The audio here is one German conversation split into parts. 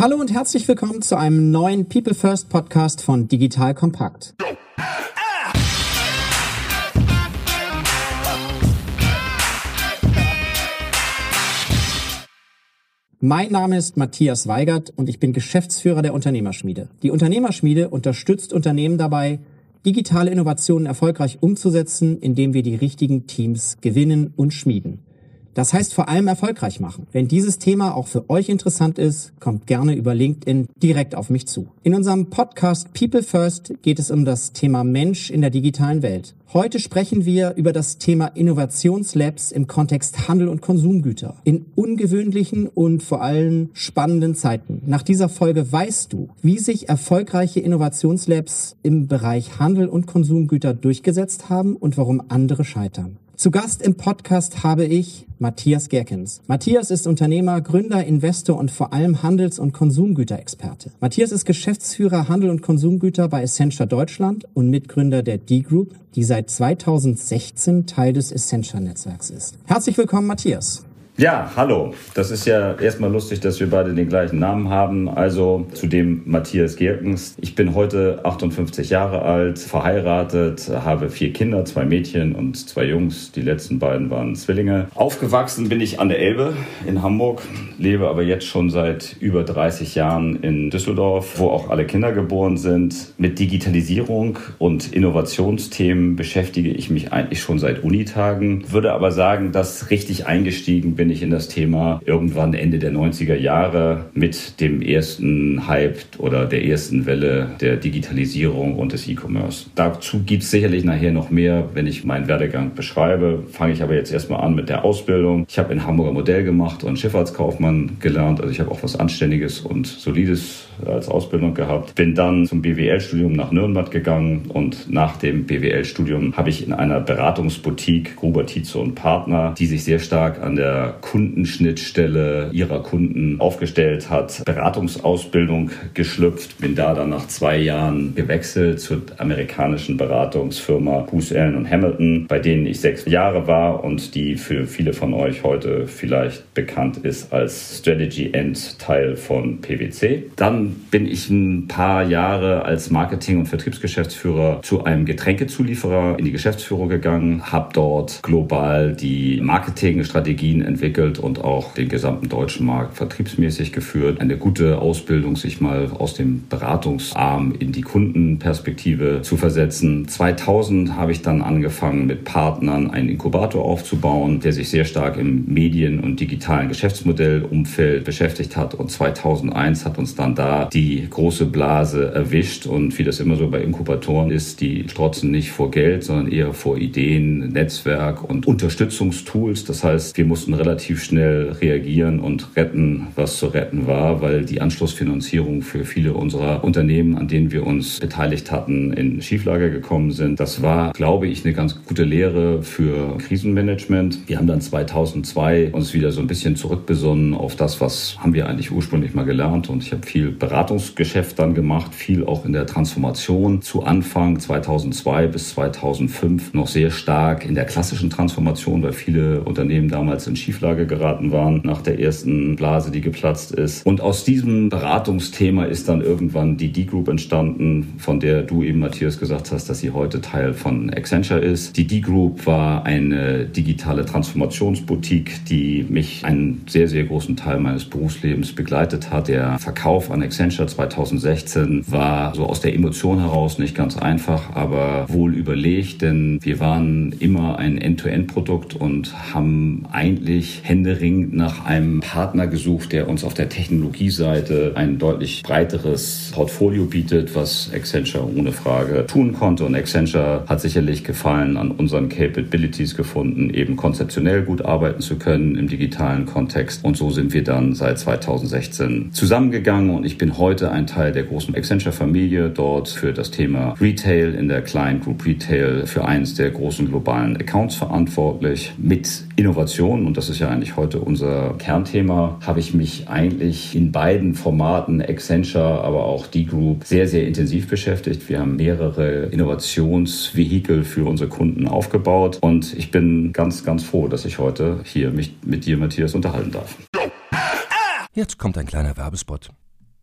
Hallo und herzlich willkommen zu einem neuen People First Podcast von Digital Kompakt. Mein Name ist Matthias Weigert und ich bin Geschäftsführer der Unternehmerschmiede. Die Unternehmerschmiede unterstützt Unternehmen dabei, digitale Innovationen erfolgreich umzusetzen, indem wir die richtigen Teams gewinnen und schmieden. Das heißt vor allem erfolgreich machen. Wenn dieses Thema auch für euch interessant ist, kommt gerne über LinkedIn direkt auf mich zu. In unserem Podcast People First geht es um das Thema Mensch in der digitalen Welt. Heute sprechen wir über das Thema Innovationslabs im Kontext Handel und Konsumgüter. In ungewöhnlichen und vor allem spannenden Zeiten. Nach dieser Folge weißt du, wie sich erfolgreiche Innovationslabs im Bereich Handel und Konsumgüter durchgesetzt haben und warum andere scheitern. Zu Gast im Podcast habe ich Matthias Gerkens. Matthias ist Unternehmer, Gründer, Investor und vor allem Handels- und Konsumgüterexperte. Matthias ist Geschäftsführer Handel und Konsumgüter bei Essentia Deutschland und Mitgründer der D-Group, die seit 2016 Teil des Essentia-Netzwerks ist. Herzlich willkommen, Matthias. Ja, hallo. Das ist ja erstmal lustig, dass wir beide den gleichen Namen haben. Also zudem Matthias Gerkens. Ich bin heute 58 Jahre alt, verheiratet, habe vier Kinder, zwei Mädchen und zwei Jungs. Die letzten beiden waren Zwillinge. Aufgewachsen bin ich an der Elbe in Hamburg, lebe aber jetzt schon seit über 30 Jahren in Düsseldorf, wo auch alle Kinder geboren sind. Mit Digitalisierung und Innovationsthemen beschäftige ich mich eigentlich schon seit Unitagen, würde aber sagen, dass richtig eingestiegen bin bin ich in das Thema irgendwann Ende der 90er Jahre mit dem ersten Hype oder der ersten Welle der Digitalisierung und des E-Commerce. Dazu gibt es sicherlich nachher noch mehr, wenn ich meinen Werdegang beschreibe. Fange ich aber jetzt erstmal an mit der Ausbildung. Ich habe in Hamburger Modell gemacht und Schifffahrtskaufmann gelernt. Also ich habe auch was Anständiges und Solides als Ausbildung gehabt. Bin dann zum BWL-Studium nach Nürnberg gegangen und nach dem BWL-Studium habe ich in einer Beratungsboutique Gruber Tietze und Partner, die sich sehr stark an der Kundenschnittstelle ihrer Kunden aufgestellt hat, Beratungsausbildung geschlüpft. Bin da dann nach zwei Jahren gewechselt zur amerikanischen Beratungsfirma Booz Allen und Hamilton, bei denen ich sechs Jahre war und die für viele von euch heute vielleicht bekannt ist als Strategy End Teil von PwC. Dann bin ich ein paar Jahre als Marketing- und Vertriebsgeschäftsführer zu einem Getränkezulieferer in die Geschäftsführung gegangen, habe dort global die Marketingstrategien entwickelt entwickelt und auch den gesamten deutschen Markt vertriebsmäßig geführt. Eine gute Ausbildung, sich mal aus dem Beratungsarm in die Kundenperspektive zu versetzen. 2000 habe ich dann angefangen, mit Partnern einen Inkubator aufzubauen, der sich sehr stark im Medien- und digitalen Geschäftsmodellumfeld beschäftigt hat. Und 2001 hat uns dann da die große Blase erwischt. Und wie das immer so bei Inkubatoren ist, die strotzen nicht vor Geld, sondern eher vor Ideen, Netzwerk und Unterstützungstools. Das heißt, wir mussten relativ relativ schnell reagieren und retten, was zu retten war, weil die Anschlussfinanzierung für viele unserer Unternehmen, an denen wir uns beteiligt hatten, in Schieflage gekommen sind. Das war, glaube ich, eine ganz gute Lehre für Krisenmanagement. Wir haben dann 2002 uns wieder so ein bisschen zurückbesonnen auf das, was haben wir eigentlich ursprünglich mal gelernt. Und ich habe viel Beratungsgeschäft dann gemacht, viel auch in der Transformation. Zu Anfang 2002 bis 2005 noch sehr stark in der klassischen Transformation, weil viele Unternehmen damals in Schieflage Schieflage geraten waren nach der ersten Blase, die geplatzt ist. Und aus diesem Beratungsthema ist dann irgendwann die D-Group entstanden, von der du eben, Matthias, gesagt hast, dass sie heute Teil von Accenture ist. Die D-Group war eine digitale Transformationsboutique, die mich einen sehr, sehr großen Teil meines Berufslebens begleitet hat. Der Verkauf an Accenture 2016 war so aus der Emotion heraus nicht ganz einfach, aber wohl überlegt, denn wir waren immer ein End-to-End-Produkt und haben eigentlich händeringend nach einem Partner gesucht, der uns auf der Technologieseite ein deutlich breiteres Portfolio bietet, was Accenture ohne Frage tun konnte. Und Accenture hat sicherlich Gefallen an unseren Capabilities gefunden, eben konzeptionell gut arbeiten zu können im digitalen Kontext. Und so sind wir dann seit 2016 zusammengegangen und ich bin heute ein Teil der großen Accenture-Familie, dort für das Thema Retail in der Client Group Retail für eines der großen globalen Accounts verantwortlich mit Innovation und das ist ja eigentlich heute unser Kernthema, habe ich mich eigentlich in beiden Formaten, Accenture, aber auch D-Group, sehr, sehr intensiv beschäftigt. Wir haben mehrere Innovationsvehikel für unsere Kunden aufgebaut und ich bin ganz, ganz froh, dass ich heute hier mich mit dir, Matthias, unterhalten darf. Jetzt kommt ein kleiner Werbespot.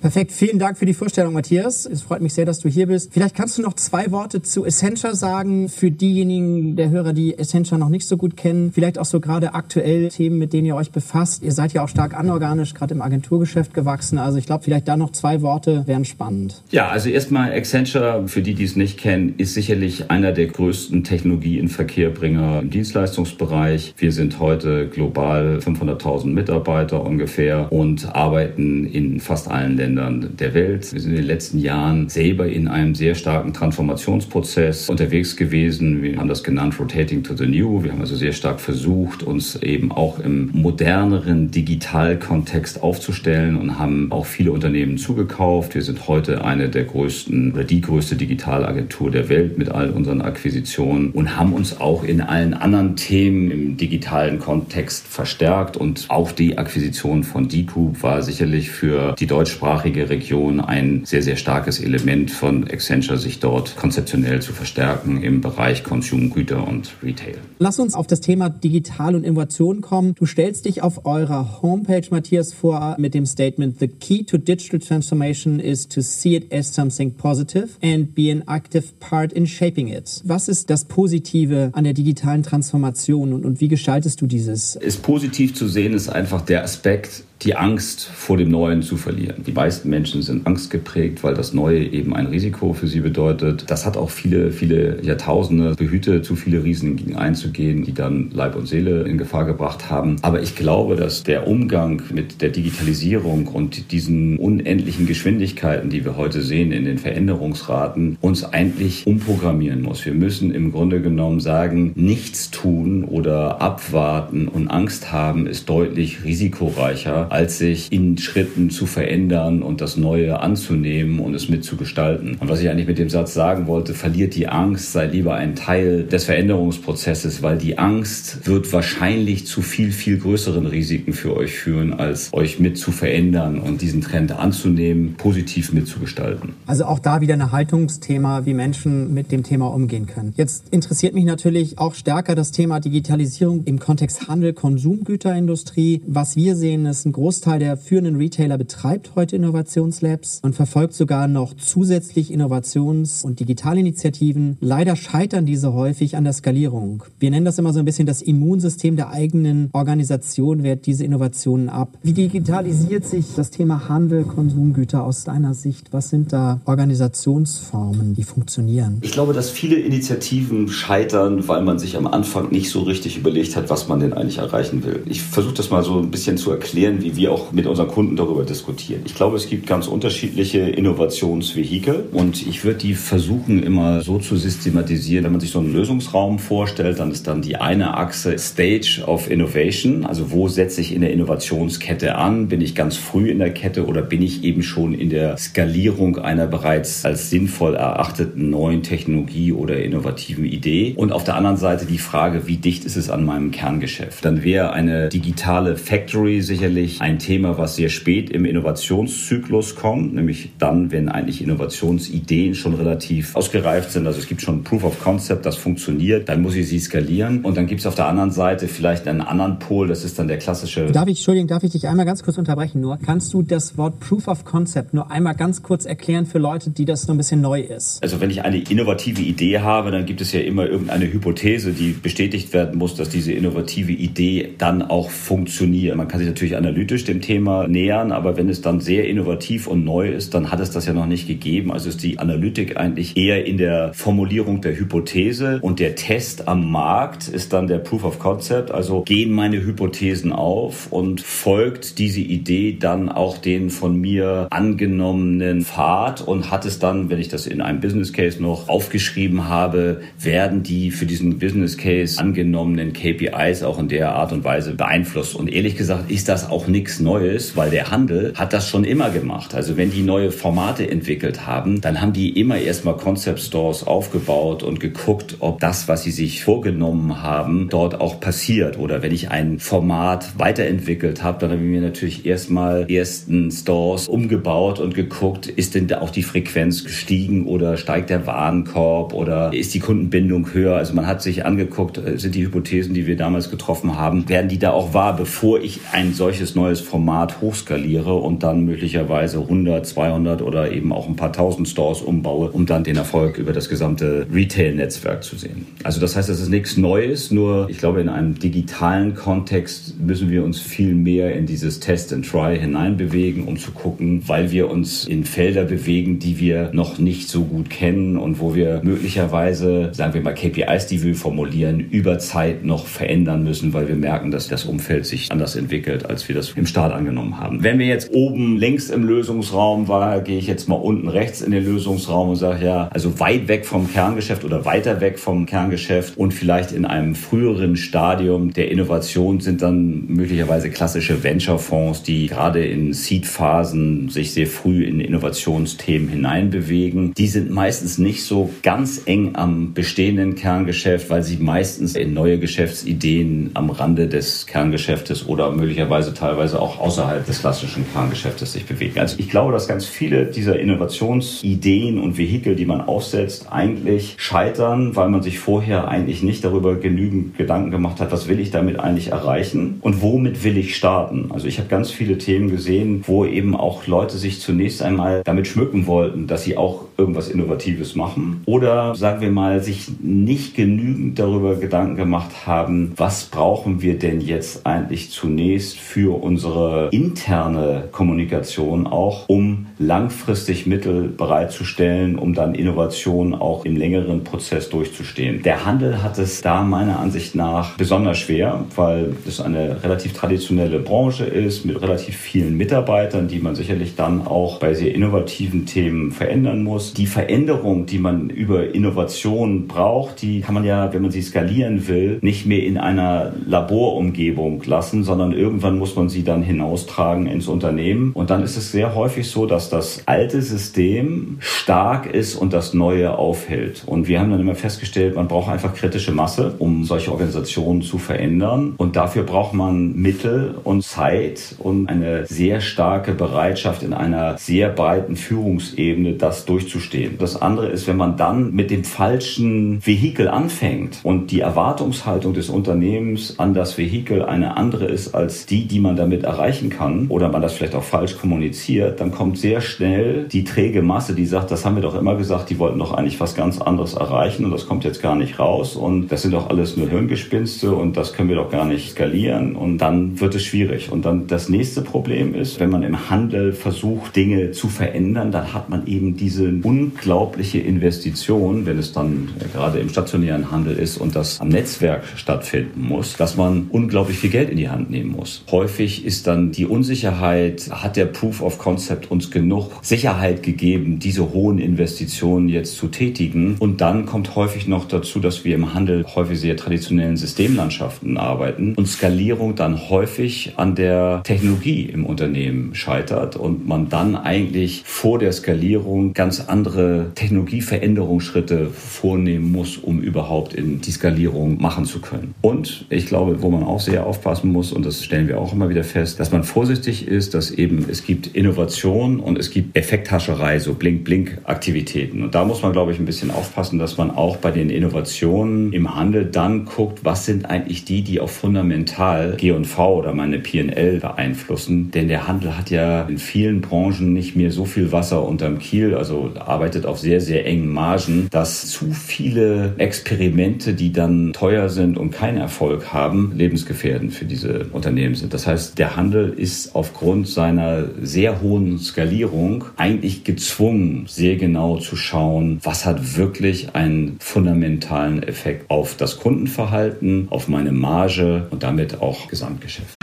Perfekt, vielen Dank für die Vorstellung, Matthias. Es freut mich sehr, dass du hier bist. Vielleicht kannst du noch zwei Worte zu Essentia sagen für diejenigen der Hörer, die Essentia noch nicht so gut kennen. Vielleicht auch so gerade aktuell Themen, mit denen ihr euch befasst. Ihr seid ja auch stark anorganisch, gerade im Agenturgeschäft gewachsen. Also ich glaube, vielleicht da noch zwei Worte wären spannend. Ja, also erstmal Accenture, für die, die es nicht kennen, ist sicherlich einer der größten Technologie-in-Verkehrbringer im Dienstleistungsbereich. Wir sind heute global 500.000 Mitarbeiter ungefähr und arbeiten in fast allen Ländern Ländern der Welt. Wir sind in den letzten Jahren selber in einem sehr starken Transformationsprozess unterwegs gewesen. Wir haben das genannt Rotating to the New. Wir haben also sehr stark versucht, uns eben auch im moderneren Digitalkontext aufzustellen und haben auch viele Unternehmen zugekauft. Wir sind heute eine der größten oder die größte Digitalagentur der Welt mit all unseren Akquisitionen und haben uns auch in allen anderen Themen im digitalen Kontext verstärkt und auch die Akquisition von D-Group war sicherlich für die deutschsprachige deutschsprachige Region ein sehr, sehr starkes Element von Accenture, sich dort konzeptionell zu verstärken im Bereich Konsumgüter und Retail. Lass uns auf das Thema Digital und Innovation kommen. Du stellst dich auf eurer Homepage, Matthias, vor mit dem Statement, The key to digital transformation is to see it as something positive and be an active part in shaping it. Was ist das Positive an der digitalen Transformation und, und wie gestaltest du dieses? Ist positiv zu sehen ist einfach der Aspekt, die Angst vor dem Neuen zu verlieren. Die meisten Menschen sind angstgeprägt, weil das Neue eben ein Risiko für sie bedeutet. Das hat auch viele, viele Jahrtausende behütet, zu viele Risiken einzugehen, die dann Leib und Seele in Gefahr gebracht haben. Aber ich glaube, dass der Umgang mit der Digitalisierung und diesen unendlichen Geschwindigkeiten, die wir heute sehen in den Veränderungsraten, uns eigentlich umprogrammieren muss. Wir müssen im Grunde genommen sagen, nichts tun oder abwarten und Angst haben ist deutlich risikoreicher als sich in Schritten zu verändern und das Neue anzunehmen und es mitzugestalten. Und was ich eigentlich mit dem Satz sagen wollte, verliert die Angst, sei lieber ein Teil des Veränderungsprozesses, weil die Angst wird wahrscheinlich zu viel, viel größeren Risiken für euch führen, als euch mit zu verändern und diesen Trend anzunehmen, positiv mitzugestalten. Also auch da wieder ein Haltungsthema, wie Menschen mit dem Thema umgehen können. Jetzt interessiert mich natürlich auch stärker das Thema Digitalisierung im Kontext Handel, Konsumgüterindustrie. Was wir sehen, ist ein Großteil der führenden Retailer betreibt heute Innovationslabs und verfolgt sogar noch zusätzlich Innovations- und Digitalinitiativen. Leider scheitern diese häufig an der Skalierung. Wir nennen das immer so ein bisschen das Immunsystem der eigenen Organisation wehrt diese Innovationen ab. Wie digitalisiert sich das Thema Handel, Konsumgüter aus deiner Sicht? Was sind da Organisationsformen, die funktionieren? Ich glaube, dass viele Initiativen scheitern, weil man sich am Anfang nicht so richtig überlegt hat, was man denn eigentlich erreichen will. Ich versuche das mal so ein bisschen zu erklären, wie wir auch mit unseren Kunden darüber diskutieren. Ich glaube, es gibt ganz unterschiedliche Innovationsvehikel und ich würde die versuchen immer so zu systematisieren. Wenn man sich so einen Lösungsraum vorstellt, dann ist dann die eine Achse Stage of Innovation, also wo setze ich in der Innovationskette an? Bin ich ganz früh in der Kette oder bin ich eben schon in der Skalierung einer bereits als sinnvoll erachteten neuen Technologie oder innovativen Idee? Und auf der anderen Seite die Frage, wie dicht ist es an meinem Kerngeschäft? Dann wäre eine digitale Factory sicherlich ein Thema, was sehr spät im Innovationszyklus kommt, nämlich dann, wenn eigentlich Innovationsideen schon relativ ausgereift sind. Also es gibt schon Proof of Concept, das funktioniert, dann muss ich sie skalieren. Und dann gibt es auf der anderen Seite vielleicht einen anderen Pol, das ist dann der klassische. Darf ich, Entschuldigung, darf ich dich einmal ganz kurz unterbrechen nur? Kannst du das Wort Proof of Concept nur einmal ganz kurz erklären für Leute, die das noch ein bisschen neu ist? Also wenn ich eine innovative Idee habe, dann gibt es ja immer irgendeine Hypothese, die bestätigt werden muss, dass diese innovative Idee dann auch funktioniert. Man kann sich natürlich analytisch dem Thema nähern, aber wenn es dann sehr innovativ und neu ist, dann hat es das ja noch nicht gegeben. Also ist die Analytik eigentlich eher in der Formulierung der Hypothese und der Test am Markt ist dann der Proof of Concept. Also gehen meine Hypothesen auf und folgt diese Idee dann auch den von mir angenommenen Pfad und hat es dann, wenn ich das in einem Business Case noch aufgeschrieben habe, werden die für diesen Business Case angenommenen KPIs auch in der Art und Weise beeinflusst. Und ehrlich gesagt ist das auch nichts Neues, weil der Handel hat das schon immer gemacht. Also wenn die neue Formate entwickelt haben, dann haben die immer erstmal Concept Stores aufgebaut und geguckt, ob das, was sie sich vorgenommen haben, dort auch passiert. Oder wenn ich ein Format weiterentwickelt habe, dann habe ich mir natürlich erstmal ersten Stores umgebaut und geguckt, ist denn auch die Frequenz gestiegen oder steigt der Warenkorb oder ist die Kundenbindung höher? Also man hat sich angeguckt, äh, sind die Hypothesen, die wir damals getroffen haben, werden die da auch wahr, bevor ich ein solches neues Format hochskaliere und dann möglicherweise 100, 200 oder eben auch ein paar tausend Stores umbaue, um dann den Erfolg über das gesamte Retail-Netzwerk zu sehen. Also das heißt, das ist nichts Neues, nur ich glaube, in einem digitalen Kontext müssen wir uns viel mehr in dieses Test and Try hineinbewegen, um zu gucken, weil wir uns in Felder bewegen, die wir noch nicht so gut kennen und wo wir möglicherweise, sagen wir mal, KPIs, die wir formulieren, über Zeit noch verändern müssen, weil wir merken, dass das Umfeld sich anders entwickelt, als wir das im Start angenommen haben. Wenn wir jetzt oben links im Lösungsraum war, gehe ich jetzt mal unten rechts in den Lösungsraum und sage ja, also weit weg vom Kerngeschäft oder weiter weg vom Kerngeschäft und vielleicht in einem früheren Stadium der Innovation sind dann möglicherweise klassische Venture-Fonds, die gerade in Seed-Phasen sich sehr früh in Innovationsthemen hineinbewegen. Die sind meistens nicht so ganz eng am bestehenden Kerngeschäft, weil sie meistens in neue Geschäftsideen am Rande des Kerngeschäftes oder möglicherweise teilweise auch außerhalb des klassischen Kerngeschäftes sich bewegen. Also ich glaube, dass ganz viele dieser Innovationsideen und Vehikel, die man aufsetzt, eigentlich scheitern, weil man sich vorher eigentlich nicht darüber genügend Gedanken gemacht hat, was will ich damit eigentlich erreichen und womit will ich starten. Also ich habe ganz viele Themen gesehen, wo eben auch Leute sich zunächst einmal damit schmücken wollten, dass sie auch irgendwas Innovatives machen oder sagen wir mal sich nicht genügend darüber Gedanken gemacht haben, was brauchen wir denn jetzt eigentlich zunächst für unsere interne Kommunikation auch, um langfristig Mittel bereitzustellen, um dann Innovation auch im längeren Prozess durchzustehen. Der Handel hat es da meiner Ansicht nach besonders schwer, weil es eine relativ traditionelle Branche ist mit relativ vielen Mitarbeitern, die man sicherlich dann auch bei sehr innovativen Themen verändern muss. Die Veränderung, die man über Innovation braucht, die kann man ja, wenn man sie skalieren will, nicht mehr in einer Laborumgebung lassen, sondern irgendwann muss man sie dann hinaustragen ins Unternehmen. Und dann ist es sehr häufig so, dass das alte System stark ist und das neue aufhält. Und wir haben dann immer festgestellt, man braucht einfach kritische Masse, um solche Organisationen zu verändern. Und dafür braucht man Mittel und Zeit und eine sehr starke Bereitschaft in einer sehr breiten Führungsebene, das durchzustehen. Das andere ist, wenn man dann mit dem falschen Vehikel anfängt und die Erwartungshaltung des Unternehmens an das Vehikel eine andere ist als die, die man damit erreichen kann, oder man das vielleicht auch falsch kommuniziert, dann kommt sehr schnell die träge Masse, die sagt, das haben wir doch immer gesagt, die wollten doch eigentlich was ganz anderes erreichen und das kommt jetzt gar nicht raus und das sind doch alles nur Hirngespinste und das können wir doch gar nicht skalieren und dann wird es schwierig. Und dann das nächste Problem ist, wenn man im Handel versucht, Dinge zu verändern, dann hat man eben diese unglaubliche Investition, wenn es dann gerade im stationären Handel ist und das am Netzwerk stattfinden muss, dass man unglaublich viel Geld in die Hand nehmen muss. Häufig ist dann die Unsicherheit, hat der Proof of Concept uns genug Sicherheit gegeben, diese hohen Investitionen jetzt zu tätigen. Und dann kommt häufig noch dazu, dass wir im Handel häufig sehr traditionellen Systemlandschaften arbeiten und Skalierung dann häufig an der Technologie im Unternehmen scheitert und man dann eigentlich vor der Skalierung ganz andere Technologieveränderungsschritte vornehmen muss, um überhaupt in die Skalierung machen zu können. Und ich glaube, wo man auch sehr aufpassen muss, und das stellen wir auch immer wieder fest, dass man vorsichtig ist, dass eben es gibt Innovation und es gibt Effekthascherei, so Blink-Blink-Aktivitäten. Und da muss man, glaube ich, ein bisschen aufpassen, dass man auch bei den Innovationen im Handel dann guckt, was sind eigentlich die, die auch fundamental G&V oder meine P&L beeinflussen. Denn der Handel hat ja in vielen Branchen nicht mehr so viel Wasser unterm Kiel, also arbeitet auf sehr, sehr engen Margen, dass zu viele Experimente, die dann teuer sind und keinen Erfolg haben, lebensgefährdend für diese Unternehmen sind. Das heißt, der Handel ist aufgrund seiner sehr hohen Skalierung eigentlich gezwungen, sehr genau zu schauen, was hat wirklich einen fundamentalen Effekt auf das Kundenverhalten, auf meine Marge und damit auch Gesamtgeschäft.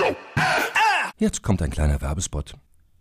Jetzt kommt ein kleiner Werbespot.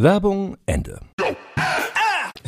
Werbung Ende.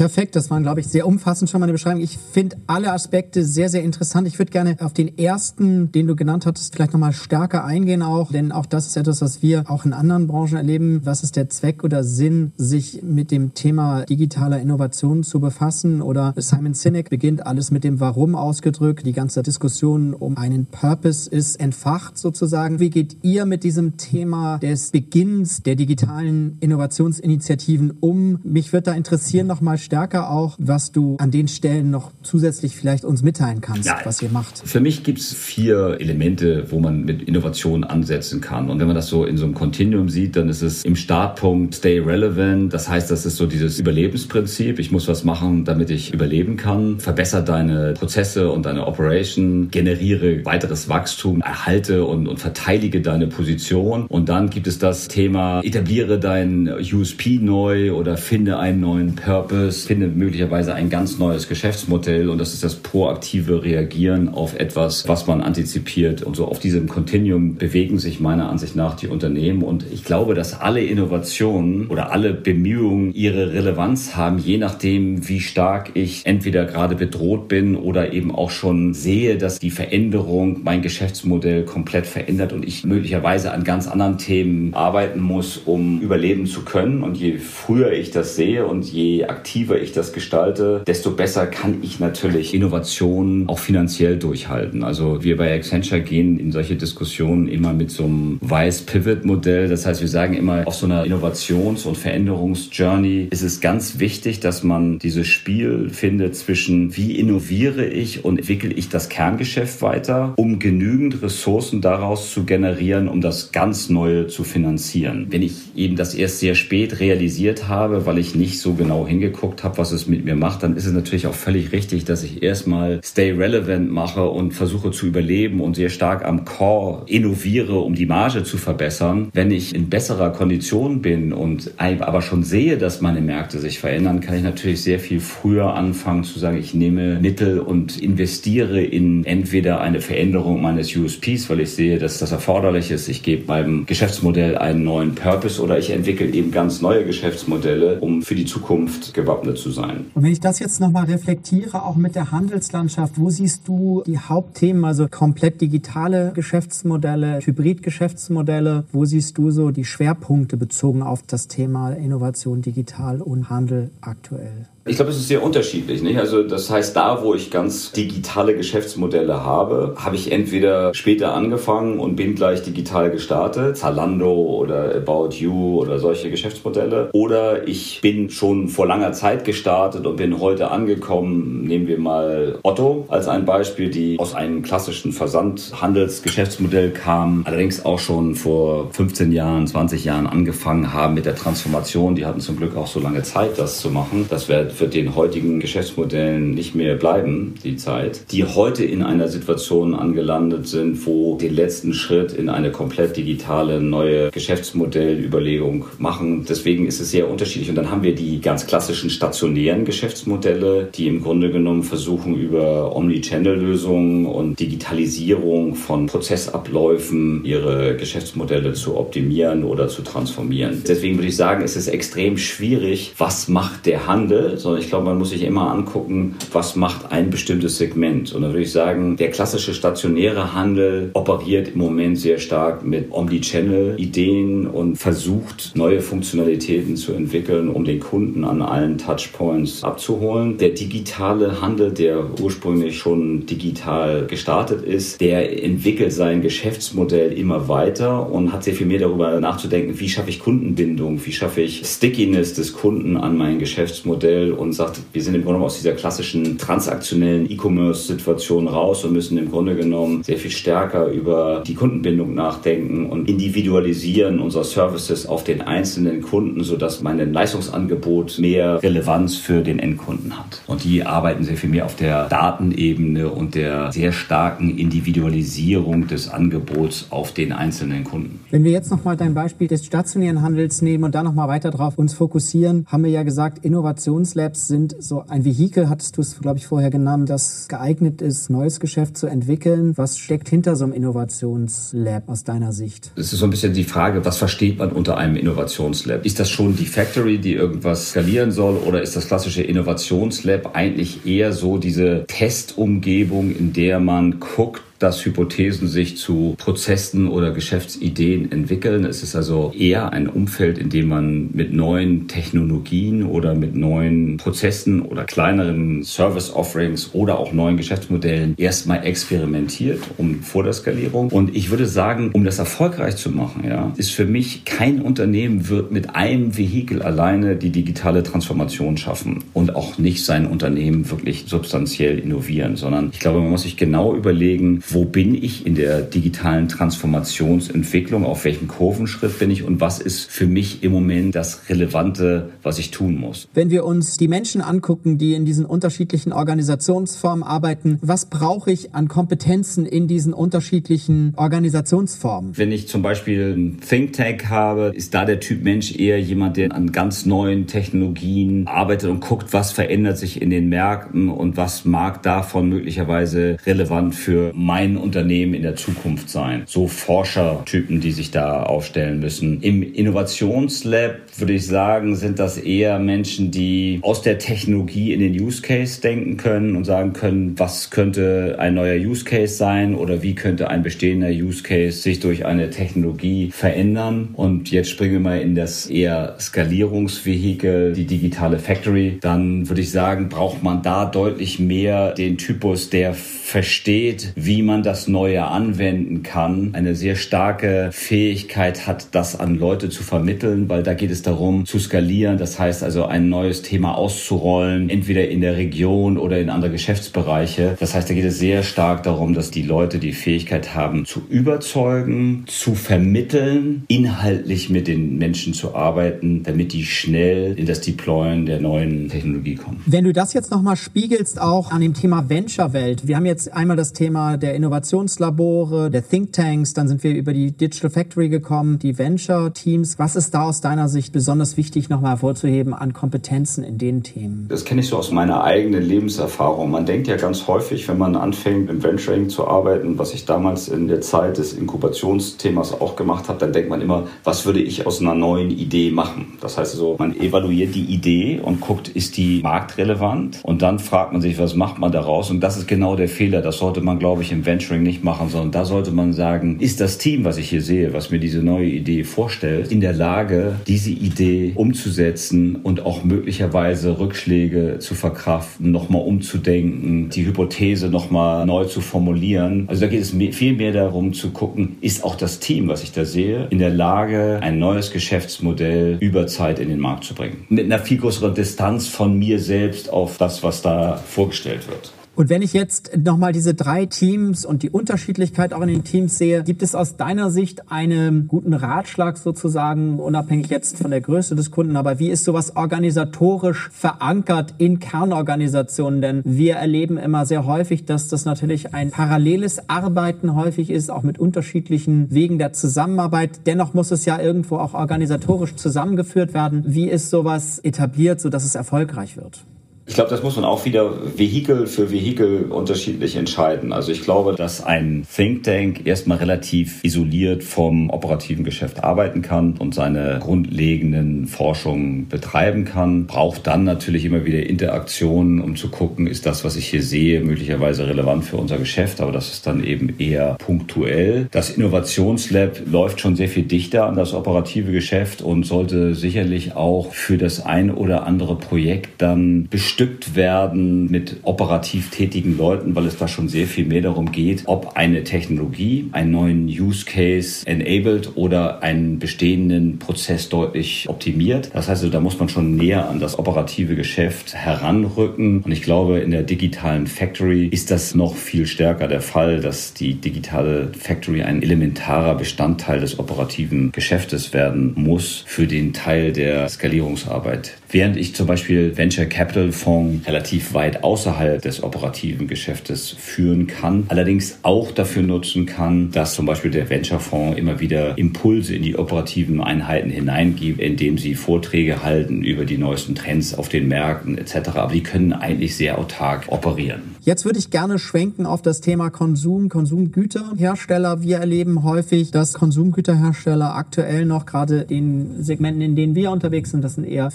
Perfekt, das waren, glaube ich, sehr umfassend schon mal eine Beschreibung. Ich finde alle Aspekte sehr, sehr interessant. Ich würde gerne auf den ersten, den du genannt hattest, vielleicht nochmal stärker eingehen auch, denn auch das ist etwas, was wir auch in anderen Branchen erleben. Was ist der Zweck oder Sinn, sich mit dem Thema digitaler Innovation zu befassen? Oder Simon Sinek beginnt alles mit dem Warum ausgedrückt. Die ganze Diskussion um einen Purpose ist entfacht sozusagen. Wie geht ihr mit diesem Thema des Beginns der digitalen Innovationsinitiativen um? Mich würde da interessieren nochmal stärker auch, was du an den Stellen noch zusätzlich vielleicht uns mitteilen kannst, ja, was ihr macht. Für mich gibt es vier Elemente, wo man mit Innovation ansetzen kann. Und wenn man das so in so einem Continuum sieht, dann ist es im Startpunkt Stay Relevant. Das heißt, das ist so dieses Überlebensprinzip. Ich muss was machen, damit ich überleben kann. Verbessere deine Prozesse und deine Operation, generiere weiteres Wachstum, erhalte und, und verteidige deine Position. Und dann gibt es das Thema, etabliere dein USP neu oder finde einen neuen Purpose findet möglicherweise ein ganz neues Geschäftsmodell und das ist das proaktive Reagieren auf etwas, was man antizipiert. Und so auf diesem Continuum bewegen sich meiner Ansicht nach die Unternehmen und ich glaube, dass alle Innovationen oder alle Bemühungen ihre Relevanz haben, je nachdem, wie stark ich entweder gerade bedroht bin oder eben auch schon sehe, dass die Veränderung mein Geschäftsmodell komplett verändert und ich möglicherweise an ganz anderen Themen arbeiten muss, um überleben zu können. Und je früher ich das sehe und je aktiver aktiver ich das gestalte, desto besser kann ich natürlich Innovationen auch finanziell durchhalten. Also wir bei Accenture gehen in solche Diskussionen immer mit so einem Wise Pivot Modell. Das heißt, wir sagen immer, auf so einer Innovations- und Veränderungsjourney ist es ganz wichtig, dass man dieses Spiel findet zwischen wie innoviere ich und entwickle ich das Kerngeschäft weiter, um genügend Ressourcen daraus zu generieren, um das ganz Neue zu finanzieren. Wenn ich eben das erst sehr spät realisiert habe, weil ich nicht so genau hingeguckt habe, was es mit mir macht, dann ist es natürlich auch völlig richtig, dass ich erstmal Stay Relevant mache und versuche zu überleben und sehr stark am Core innoviere, um die Marge zu verbessern. Wenn ich in besserer Kondition bin und aber schon sehe, dass meine Märkte sich verändern, kann ich natürlich sehr viel früher anfangen zu sagen, ich nehme Mittel und investiere in entweder eine Veränderung meines USPs, weil ich sehe, dass das erforderlich ist. Ich gebe meinem Geschäftsmodell einen neuen Purpose oder ich entwickle eben ganz neue Geschäftsmodelle, um für die Zukunft gewappnet gewappnet zu sein. Und wenn ich das jetzt nochmal reflektiere, auch mit der Handelslandschaft, wo siehst du die Hauptthemen, also komplett digitale Geschäftsmodelle, Hybridgeschäftsmodelle, wo siehst du so die Schwerpunkte bezogen auf das Thema Innovation, Digital und Handel aktuell? Ich glaube, es ist sehr unterschiedlich. Nicht? Also das heißt, da, wo ich ganz digitale Geschäftsmodelle habe, habe ich entweder später angefangen und bin gleich digital gestartet, Zalando oder About You oder solche Geschäftsmodelle, oder ich bin schon vor langer Zeit gestartet und bin heute angekommen. Nehmen wir mal Otto als ein Beispiel, die aus einem klassischen Versandhandelsgeschäftsmodell kam, allerdings auch schon vor 15 Jahren, 20 Jahren angefangen haben mit der Transformation. Die hatten zum Glück auch so lange Zeit, das zu machen. Das wäre wird den heutigen Geschäftsmodellen nicht mehr bleiben, die Zeit, die heute in einer Situation angelandet sind, wo den letzten Schritt in eine komplett digitale neue Geschäftsmodellüberlegung machen. Deswegen ist es sehr unterschiedlich. Und dann haben wir die ganz klassischen stationären Geschäftsmodelle, die im Grunde genommen versuchen, über Omnichannel-Lösungen und Digitalisierung von Prozessabläufen ihre Geschäftsmodelle zu optimieren oder zu transformieren. Deswegen würde ich sagen, es ist extrem schwierig, was macht der Handel, sondern ich glaube, man muss sich immer angucken, was macht ein bestimmtes Segment. Und da würde ich sagen, der klassische stationäre Handel operiert im Moment sehr stark mit Omnichannel-Ideen und versucht, neue Funktionalitäten zu entwickeln, um den Kunden an allen Touchpoints abzuholen. Der digitale Handel, der ursprünglich schon digital gestartet ist, der entwickelt sein Geschäftsmodell immer weiter und hat sehr viel mehr darüber nachzudenken, wie schaffe ich Kundenbindung, wie schaffe ich Stickiness des Kunden an mein Geschäftsmodell und sagt, wir sind im Grunde aus dieser klassischen transaktionellen E-Commerce-Situation raus und müssen im Grunde genommen sehr viel stärker über die Kundenbindung nachdenken und individualisieren unser Services auf den einzelnen Kunden, sodass mein Leistungsangebot mehr Relevanz für den Endkunden hat. Und die arbeiten sehr viel mehr auf der Datenebene und der sehr starken Individualisierung des Angebots auf den einzelnen Kunden. Wenn wir jetzt nochmal dein Beispiel des stationären Handels nehmen und da nochmal weiter drauf uns fokussieren, haben wir ja gesagt, Innovations Labs sind so ein Vehikel, hattest du es, glaube ich, vorher genannt, das geeignet ist, neues Geschäft zu entwickeln. Was steckt hinter so einem Innovationslab aus deiner Sicht? Es ist so ein bisschen die Frage, was versteht man unter einem Innovationslab? Ist das schon die Factory, die irgendwas skalieren soll oder ist das klassische Innovationslab eigentlich eher so diese Testumgebung, in der man guckt, dass Hypothesen sich zu Prozessen oder Geschäftsideen entwickeln. Es ist also eher ein Umfeld, in dem man mit neuen Technologien oder mit neuen Prozessen oder kleineren Service Offerings oder auch neuen Geschäftsmodellen erstmal experimentiert um vor der Skalierung. Und ich würde sagen, um das erfolgreich zu machen, ja, ist für mich kein Unternehmen wird mit einem Vehikel alleine die digitale Transformation schaffen und auch nicht sein Unternehmen wirklich substanziell innovieren, sondern ich glaube, man muss sich genau überlegen, wo bin ich in der digitalen Transformationsentwicklung, auf welchem Kurvenschritt bin ich und was ist für mich im Moment das Relevante, was ich tun muss. Wenn wir uns die Menschen angucken, die in diesen unterschiedlichen Organisationsformen arbeiten, was brauche ich an Kompetenzen in diesen unterschiedlichen Organisationsformen? Wenn ich zum Beispiel ein Think Tank habe, ist da der Typ Mensch eher jemand, der an ganz neuen Technologien arbeitet und guckt, was verändert sich in den Märkten und was mag davon möglicherweise relevant für mein mein Unternehmen in der Zukunft sein. So Forschertypen, die sich da aufstellen müssen. Im Innovationslab würde ich sagen, sind das eher Menschen, die aus der Technologie in den Use Case denken können und sagen können, was könnte ein neuer Use Case sein oder wie könnte ein bestehender Use Case sich durch eine Technologie verändern. Und jetzt springen wir mal in das eher Skalierungsvehikel, die digitale Factory. Dann würde ich sagen, braucht man da deutlich mehr den Typus, der versteht, wie man das Neue anwenden kann, eine sehr starke Fähigkeit hat, das an Leute zu vermitteln, weil da geht es darum zu skalieren. Das heißt also ein neues Thema auszurollen, entweder in der Region oder in andere Geschäftsbereiche. Das heißt, da geht es sehr stark darum, dass die Leute die Fähigkeit haben, zu überzeugen, zu vermitteln, inhaltlich mit den Menschen zu arbeiten, damit die schnell in das Deployen der neuen Technologie kommen. Wenn du das jetzt nochmal spiegelst, auch an dem Thema Venture-Welt. Wir haben jetzt einmal das Thema der Innovationslabore, der Thinktanks, dann sind wir über die Digital Factory gekommen, die Venture-Teams. Was ist da aus deiner Sicht besonders wichtig nochmal hervorzuheben an Kompetenzen in den Themen? Das kenne ich so aus meiner eigenen Lebenserfahrung. Man denkt ja ganz häufig, wenn man anfängt im Venturing zu arbeiten, was ich damals in der Zeit des Inkubationsthemas auch gemacht habe, dann denkt man immer, was würde ich aus einer neuen Idee machen? Das heißt also, man evaluiert die Idee und guckt, ist die marktrelevant? Und dann fragt man sich, was macht man daraus? Und das ist genau der Fehler. Das sollte man, glaube ich, im im Venturing nicht machen, sondern da sollte man sagen, ist das Team, was ich hier sehe, was mir diese neue Idee vorstellt, in der Lage, diese Idee umzusetzen und auch möglicherweise Rückschläge zu verkraften, nochmal umzudenken, die Hypothese nochmal neu zu formulieren. Also da geht es viel mehr darum zu gucken, ist auch das Team, was ich da sehe, in der Lage, ein neues Geschäftsmodell über Zeit in den Markt zu bringen. Mit einer viel größeren Distanz von mir selbst auf das, was da vorgestellt wird. Und wenn ich jetzt nochmal diese drei Teams und die Unterschiedlichkeit auch in den Teams sehe, gibt es aus deiner Sicht einen guten Ratschlag sozusagen, unabhängig jetzt von der Größe des Kunden, aber wie ist sowas organisatorisch verankert in Kernorganisationen? Denn wir erleben immer sehr häufig, dass das natürlich ein paralleles Arbeiten häufig ist, auch mit unterschiedlichen Wegen der Zusammenarbeit. Dennoch muss es ja irgendwo auch organisatorisch zusammengeführt werden. Wie ist sowas etabliert, sodass es erfolgreich wird? Ich glaube, das muss man auch wieder Vehikel für Vehikel unterschiedlich entscheiden. Also ich glaube, dass ein Think Tank erstmal relativ isoliert vom operativen Geschäft arbeiten kann und seine grundlegenden Forschungen betreiben kann, braucht dann natürlich immer wieder Interaktionen, um zu gucken, ist das, was ich hier sehe, möglicherweise relevant für unser Geschäft, aber das ist dann eben eher punktuell. Das Innovationslab läuft schon sehr viel dichter an das operative Geschäft und sollte sicherlich auch für das ein oder andere Projekt dann bestimmt bestückt werden mit operativ tätigen Leuten, weil es da schon sehr viel mehr darum geht, ob eine Technologie einen neuen Use Case enabled oder einen bestehenden Prozess deutlich optimiert. Das heißt, also, da muss man schon näher an das operative Geschäft heranrücken. Und ich glaube, in der digitalen Factory ist das noch viel stärker der Fall, dass die digitale Factory ein elementarer Bestandteil des operativen Geschäftes werden muss für den Teil der Skalierungsarbeit. Während ich zum Beispiel Venture Capital Fonds Fonds relativ weit außerhalb des operativen Geschäftes führen kann. Allerdings auch dafür nutzen kann, dass zum Beispiel der Venture-Fonds immer wieder Impulse in die operativen Einheiten hineingibt, indem sie Vorträge halten über die neuesten Trends auf den Märkten etc. Aber die können eigentlich sehr autark operieren. Jetzt würde ich gerne schwenken auf das Thema Konsum, Konsumgüterhersteller. Wir erleben häufig, dass Konsumgüterhersteller aktuell noch gerade in Segmenten, in denen wir unterwegs sind, das sind eher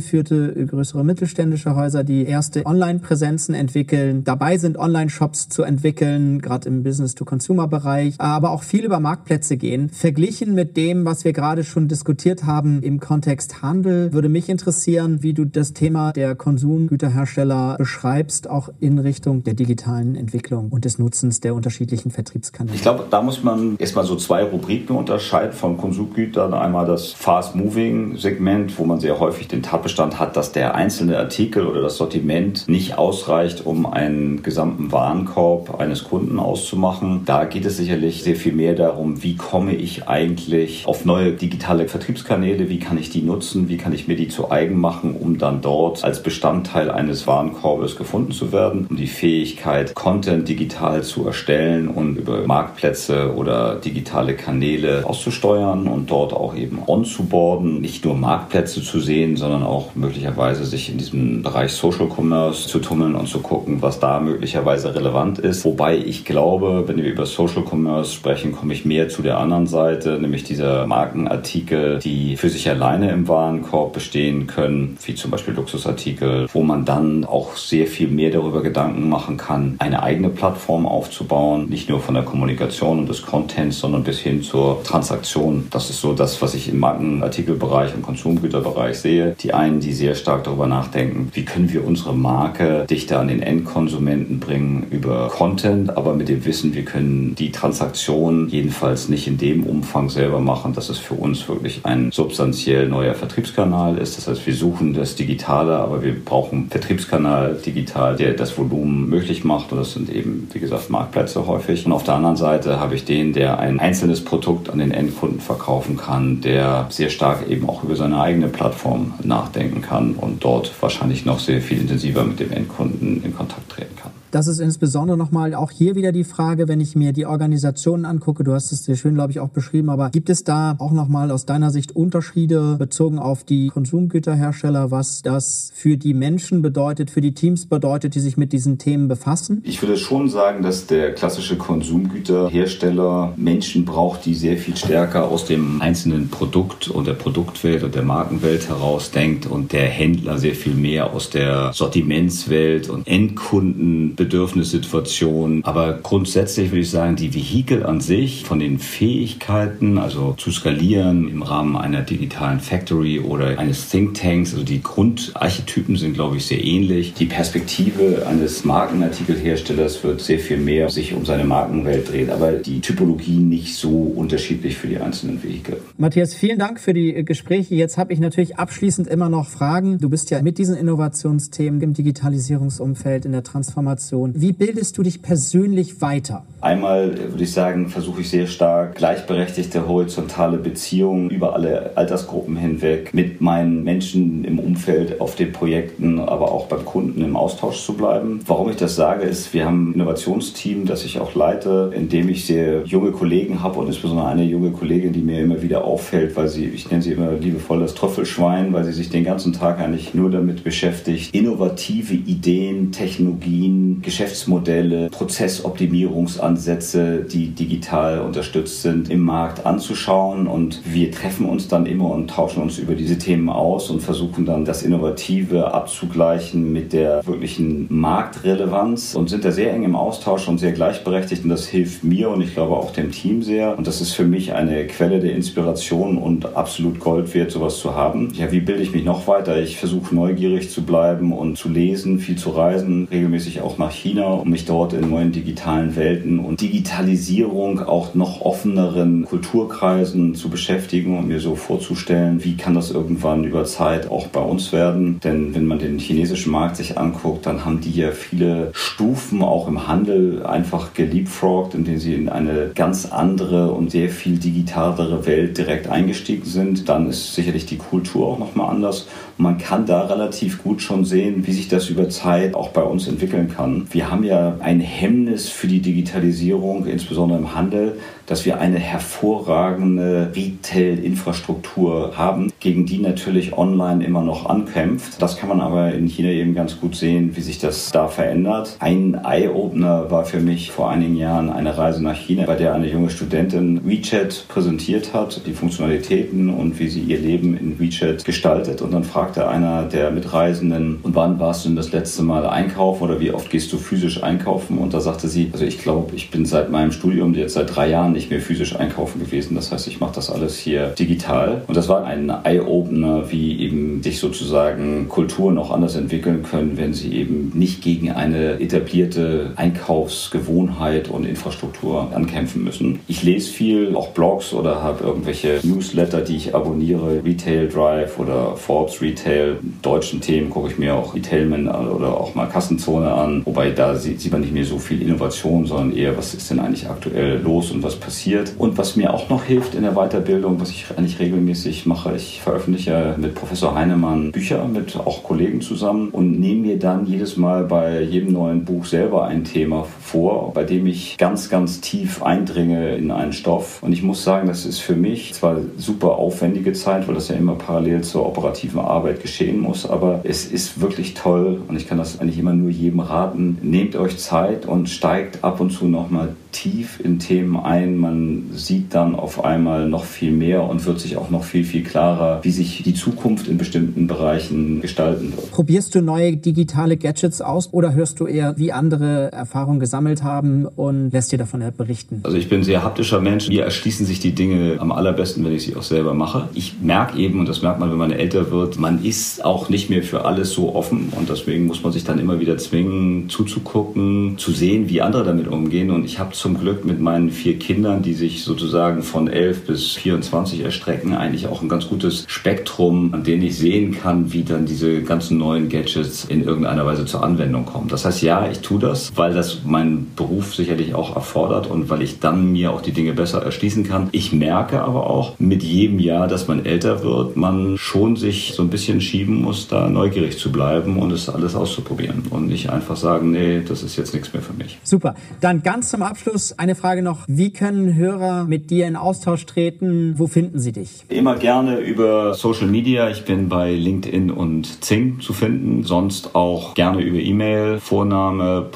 familiengeführte, größere mittelständische Häuser, die erste Online-Präsenzen entwickeln, dabei sind Online-Shops zu entwickeln, gerade im Business-to-Consumer-Bereich, aber auch viel über Marktplätze gehen. Verglichen mit dem, was wir gerade schon diskutiert haben im Kontext Handel, würde mich interessieren, wie du das Thema der Konsumgüterhersteller beschreibst, auch in Richtung der digitalen Entwicklung und des Nutzens der unterschiedlichen Vertriebskanäle. Ich glaube, da muss man erstmal so zwei Rubriken unterscheiden von Konsumgütern. Einmal das Fast-Moving-Segment, wo man sehr häufig den Tatbestand hat, dass der einzelne Artikel oder das Sortiment nicht ausreicht, um einen gesamten Warenkorb eines Kunden auszumachen. Da geht es sicherlich sehr viel mehr darum, wie komme ich eigentlich auf neue digitale Vertriebskanäle, wie kann ich die nutzen, wie kann ich mir die zu eigen machen, um dann dort als Bestandteil eines Warenkorbes gefunden zu werden, um die Fähigkeit, Content digital zu erstellen und über Marktplätze oder digitale Kanäle auszusteuern und dort auch eben onzuboarden, nicht nur Marktplätze zu sehen, sondern auch möglicherweise sich in diesem Bereich Social Commerce zu tummeln und zu gucken, was da möglicherweise relevant ist. Wobei ich glaube, wenn wir über Social Commerce sprechen, komme ich mehr zu der anderen Seite, nämlich dieser Markenartikel, die für sich alleine im Warenkorb bestehen können, wie zum Beispiel Luxusartikel, wo man dann auch sehr viel mehr darüber Gedanken machen kann, eine eigene Plattform aufzubauen, nicht nur von der Kommunikation und des Contents, sondern bis hin zur Transaktion. Das ist so das, was ich im Markenartikelbereich und Konsumgüterbereich sehe. Die die sehr stark darüber nachdenken, wie können wir unsere Marke dichter an den Endkonsumenten bringen über Content, aber mit dem Wissen, wir können die Transaktion jedenfalls nicht in dem Umfang selber machen, dass es für uns wirklich ein substanziell neuer Vertriebskanal ist. Das heißt, wir suchen das Digitale, aber wir brauchen einen Vertriebskanal digital, der das Volumen möglich macht. Und das sind eben, wie gesagt, Marktplätze häufig. Und auf der anderen Seite habe ich den, der ein einzelnes Produkt an den Endkunden verkaufen kann, der sehr stark eben auch über seine eigene Plattform nachdenken kann und dort wahrscheinlich noch sehr viel intensiver mit dem Endkunden in Kontakt treten kann. Das ist insbesondere nochmal auch hier wieder die Frage, wenn ich mir die Organisationen angucke, du hast es sehr schön, glaube ich, auch beschrieben, aber gibt es da auch nochmal aus deiner Sicht Unterschiede bezogen auf die Konsumgüterhersteller, was das für die Menschen bedeutet, für die Teams bedeutet, die sich mit diesen Themen befassen? Ich würde schon sagen, dass der klassische Konsumgüterhersteller Menschen braucht, die sehr viel stärker aus dem einzelnen Produkt und der Produktwelt und der Markenwelt heraus denkt und der Händler sehr viel mehr aus der Sortimentswelt und Endkunden Bedürfnissituation. Aber grundsätzlich würde ich sagen, die Vehikel an sich von den Fähigkeiten, also zu skalieren im Rahmen einer digitalen Factory oder eines Thinktanks, also die Grundarchetypen sind, glaube ich, sehr ähnlich. Die Perspektive eines Markenartikelherstellers wird sehr viel mehr sich um seine Markenwelt drehen, aber die Typologie nicht so unterschiedlich für die einzelnen Vehikel. Matthias, vielen Dank für die Gespräche. Jetzt habe ich natürlich abschließend immer noch Fragen. Du bist ja mit diesen Innovationsthemen im Digitalisierungsumfeld, in der Transformation. Wie bildest du dich persönlich weiter? Einmal würde ich sagen, versuche ich sehr stark gleichberechtigte horizontale Beziehungen über alle Altersgruppen hinweg mit meinen Menschen im Umfeld auf den Projekten, aber auch beim Kunden im Austausch zu bleiben. Warum ich das sage, ist, wir haben ein Innovationsteam, das ich auch leite, in dem ich sehr junge Kollegen habe und insbesondere eine junge Kollegin, die mir immer wieder auffällt, weil sie, ich nenne sie immer liebevoll das Trüffelschwein, weil sie sich den ganzen Tag eigentlich nur damit beschäftigt, innovative Ideen, Technologien, Geschäftsmodelle, Prozessoptimierungsansätze, die digital unterstützt sind, im Markt anzuschauen. Und wir treffen uns dann immer und tauschen uns über diese Themen aus und versuchen dann das Innovative abzugleichen mit der wirklichen Marktrelevanz und sind da sehr eng im Austausch und sehr gleichberechtigt. Und das hilft mir und ich glaube auch dem Team sehr. Und das ist für mich eine Quelle der Inspiration und absolut Gold wert, sowas zu haben. Ja, wie bilde ich mich noch weiter? Ich versuche neugierig zu bleiben und zu lesen, viel zu reisen, regelmäßig auch nach China, um mich dort in neuen digitalen Welten und Digitalisierung auch noch offeneren Kulturkreisen zu beschäftigen und mir so vorzustellen, wie kann das irgendwann über Zeit auch bei uns werden? Denn wenn man den chinesischen Markt sich anguckt, dann haben die ja viele Stufen auch im Handel einfach geliebfrogt, indem sie in eine ganz andere und sehr viel digitalere Welt direkt eingestiegen sind. Dann ist sicherlich die Kultur auch nochmal anders. Man kann da relativ gut schon sehen, wie sich das über Zeit auch bei uns entwickeln kann. Wir haben ja ein Hemmnis für die Digitalisierung, insbesondere im Handel, dass wir eine hervorragende Retail-Infrastruktur haben, gegen die natürlich online immer noch ankämpft. Das kann man aber in China eben ganz gut sehen, wie sich das da verändert. Ein Eye-Opener war für mich vor einigen Jahren eine Reise nach China, bei der eine junge Studentin WeChat präsentiert hat, die Funktionalitäten und wie sie ihr Leben in WeChat gestaltet. Und dann fragte einer der Mitreisenden, und wann warst du denn das letzte Mal einkaufen oder wie oft gehst du physisch einkaufen? Und da sagte sie, also ich glaube, ich bin seit meinem Studium jetzt seit drei Jahren nicht mehr physisch einkaufen gewesen. Das heißt, ich mache das alles hier digital. Und das war ein Eye-Opener, wie eben sich sozusagen Kulturen auch anders entwickeln können, wenn sie eben nicht gegen eine etablierte Einkaufsgewohnheit und Infrastruktur ankämpfen müssen. Ich lese viel, auch Blogs oder habe irgendwelche Newsletter, die ich abonniere, Retail Drive oder Forbes Retail. Deutschen Themen gucke ich mir auch Retailman oder auch mal Kassenzone an, wobei da sieht man nicht mehr so viel Innovation, sondern eher, was ist denn eigentlich aktuell los und was passiert. Und was mir auch noch hilft in der Weiterbildung, was ich eigentlich regelmäßig mache, ich veröffentliche mit Professor Heinemann Bücher mit auch Kollegen zusammen und nehme mir dann jedes Mal bei jedem neuen Buch selber ein Thema vor, bei dem ich ganz, ganz tief eindringe in einen Stoff. Und ich muss sagen, das ist für mich zwar super aufwendige Zeit, weil das ja immer parallel zur operativen Arbeit geschehen muss, aber es ist wirklich toll und ich kann das eigentlich immer nur jedem raten. Nehmt euch Zeit und steigt ab und zu nochmal tief in Themen ein. Man sieht dann auf einmal noch viel mehr und wird sich auch noch viel, viel klarer, wie sich die Zukunft in bestimmten Bereichen gestalten wird. Probierst du neue digitale Gadgets aus oder hörst du eher, wie andere Erfahrungen gesammelt haben und lässt dir davon berichten? Also ich bin ein sehr haptischer Mensch. Mir erschließen sich die Dinge am allerbesten, wenn ich sie auch selber mache. Ich merke eben, und das merkt man, wenn man älter wird, man ist auch nicht mehr für alles so offen und deswegen muss man sich dann immer wieder zwingen, zuzugucken, zu sehen, wie andere damit umgehen. Und ich habe zum Glück mit meinen vier Kindern, die sich sozusagen von 11 bis 24 erstrecken, eigentlich auch ein ganz gutes Spektrum, an dem ich sehen kann, wie dann diese ganzen neuen Gadgets in irgendeiner Weise zur Anwendung kommen. Das heißt, ja, ich tue das, weil das mein Beruf sicherlich auch erfordert und weil ich dann mir auch die Dinge besser erschließen kann. Ich merke aber auch mit jedem Jahr, dass man älter wird, man schon sich so ein bisschen schieben muss, da neugierig zu bleiben und es alles auszuprobieren und nicht einfach sagen, nee, das ist jetzt nichts mehr für mich. Super. Dann ganz zum Abschluss eine Frage noch. Wie können Hörer mit dir in Austausch treten? Wo finden sie dich? Immer gerne über Social Media. Ich bin bei LinkedIn und Zing zu finden. Sonst auch gerne über E-Mail. Vorname,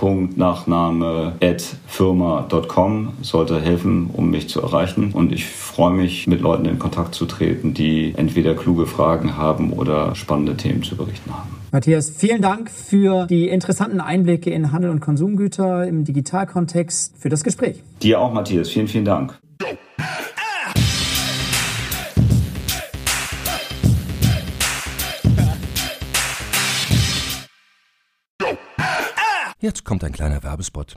at firma.com sollte helfen, um mich zu erreichen. Und ich freue mich, mit Leuten in Kontakt zu treten, die entweder kluge Fragen haben oder spannende Themen zu berichten haben. Matthias, vielen Dank für die interessanten Einblicke in Handel und Konsumgüter im Digitalkontext, für das Gespräch. Dir auch, Matthias. Vielen, vielen Dank. Jetzt kommt ein kleiner Werbespot.